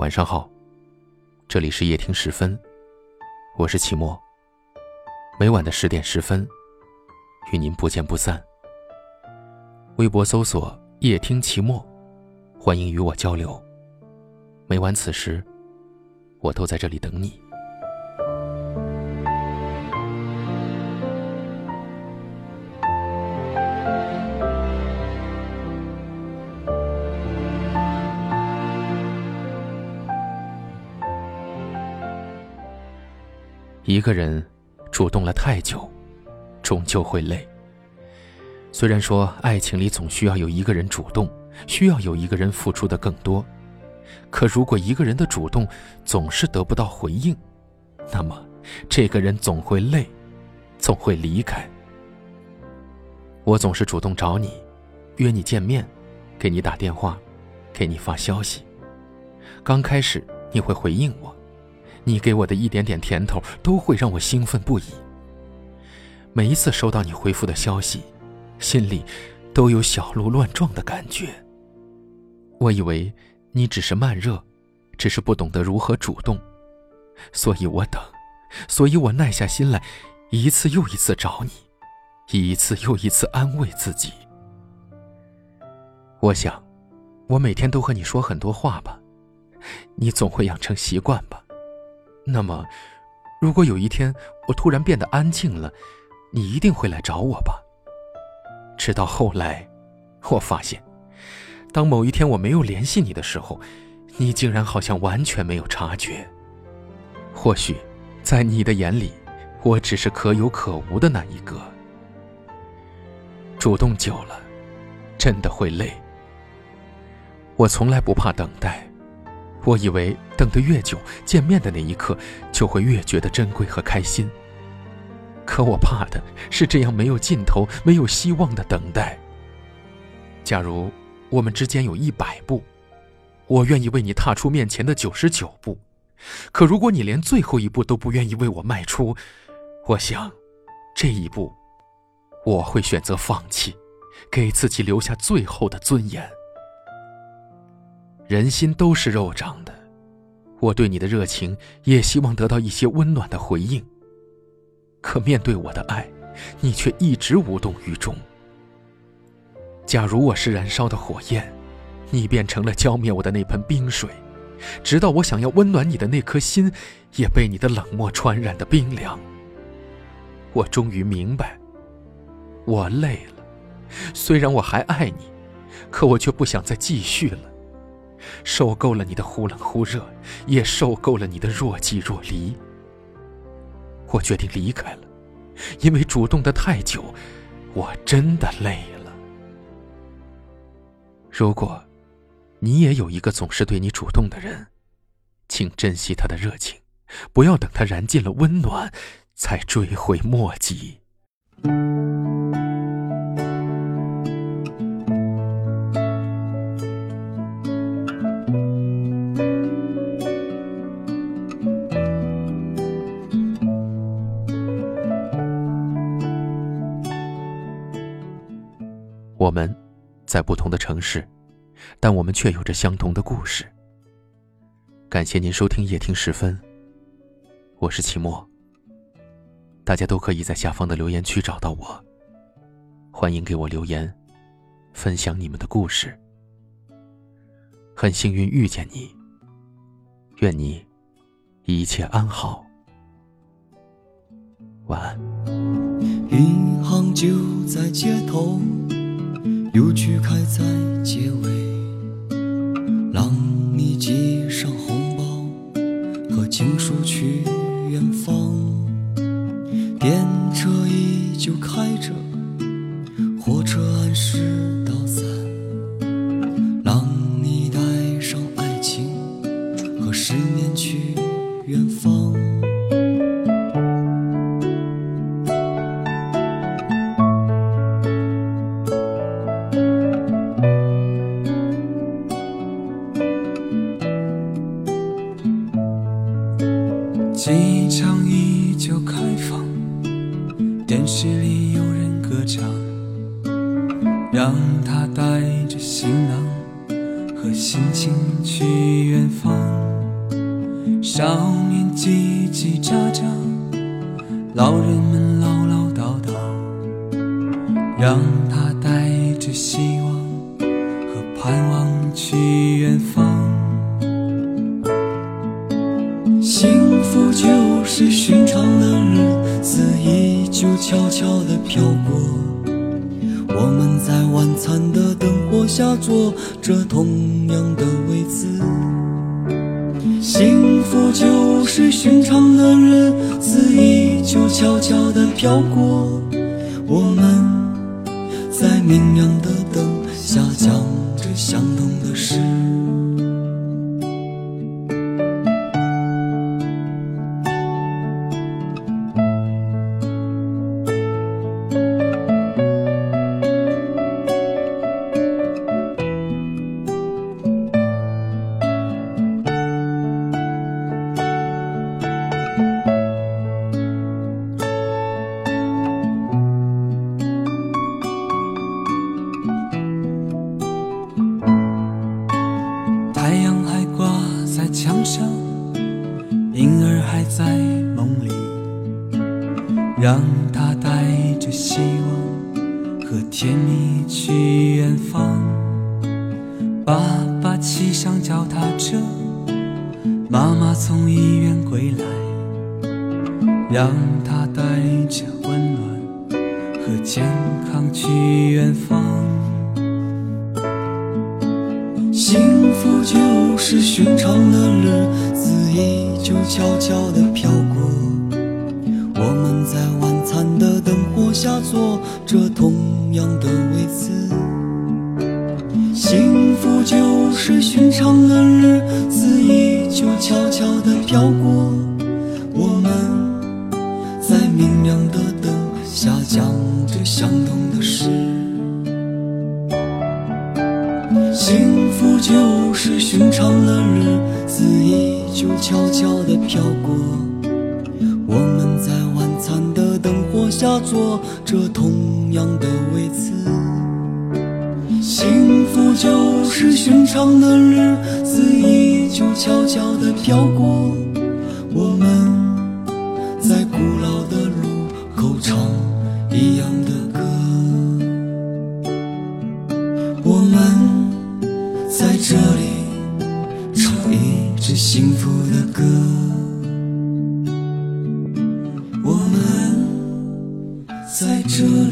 晚上好，这里是夜听十分，我是齐墨。每晚的十点十分，与您不见不散。微博搜索“夜听齐墨”，欢迎与我交流。每晚此时，我都在这里等你。一个人主动了太久，终究会累。虽然说爱情里总需要有一个人主动，需要有一个人付出的更多，可如果一个人的主动总是得不到回应，那么这个人总会累，总会离开。我总是主动找你，约你见面，给你打电话，给你发消息。刚开始你会回应我。你给我的一点点甜头都会让我兴奋不已。每一次收到你回复的消息，心里都有小鹿乱撞的感觉。我以为你只是慢热，只是不懂得如何主动，所以我等，所以我耐下心来，一次又一次找你，一次又一次安慰自己。我想，我每天都和你说很多话吧，你总会养成习惯吧。那么，如果有一天我突然变得安静了，你一定会来找我吧？直到后来，我发现，当某一天我没有联系你的时候，你竟然好像完全没有察觉。或许，在你的眼里，我只是可有可无的那一个。主动久了，真的会累。我从来不怕等待。我以为等得越久，见面的那一刻就会越觉得珍贵和开心。可我怕的是这样没有尽头、没有希望的等待。假如我们之间有一百步，我愿意为你踏出面前的九十九步。可如果你连最后一步都不愿意为我迈出，我想，这一步，我会选择放弃，给自己留下最后的尊严。人心都是肉长的，我对你的热情也希望得到一些温暖的回应。可面对我的爱，你却一直无动于衷。假如我是燃烧的火焰，你变成了浇灭我的那盆冰水，直到我想要温暖你的那颗心，也被你的冷漠传染的冰凉。我终于明白，我累了。虽然我还爱你，可我却不想再继续了。受够了你的忽冷忽热，也受够了你的若即若离。我决定离开了，因为主动的太久，我真的累了。如果，你也有一个总是对你主动的人，请珍惜他的热情，不要等他燃尽了温暖，才追悔莫及。在不同的城市，但我们却有着相同的故事。感谢您收听夜听时分，我是齐墨。大家都可以在下方的留言区找到我，欢迎给我留言，分享你们的故事。很幸运遇见你，愿你一切安好，晚安。银行就在街头。邮局开在街尾，让你系上红包和情书去远方。电车依旧开着，机场依旧开放，电视里有人歌唱，让他带着行囊和心情去远方。少年叽叽喳喳，老人们唠唠叨叨，让他带着希望是寻常的日子依旧悄悄地飘过，我们在晚餐的灯火下坐着同样的位子。幸福就是寻常的日子依旧悄悄地飘过，我们在明亮的灯下讲着相同的事。在梦里，让他带着希望和甜蜜去远方。爸爸骑上脚踏车，妈妈从医院归来，让他带着温暖和健康去远方。幸福就是寻常的日子依旧悄悄地飘过，我们在晚餐的灯火下坐着同样的位子。幸福就是寻常的日子依旧悄悄地飘过，悄悄地飘过，我们在晚餐的灯火下坐着同样的位子。幸福就是寻常的日子依旧悄悄地飘过，我们在古老的这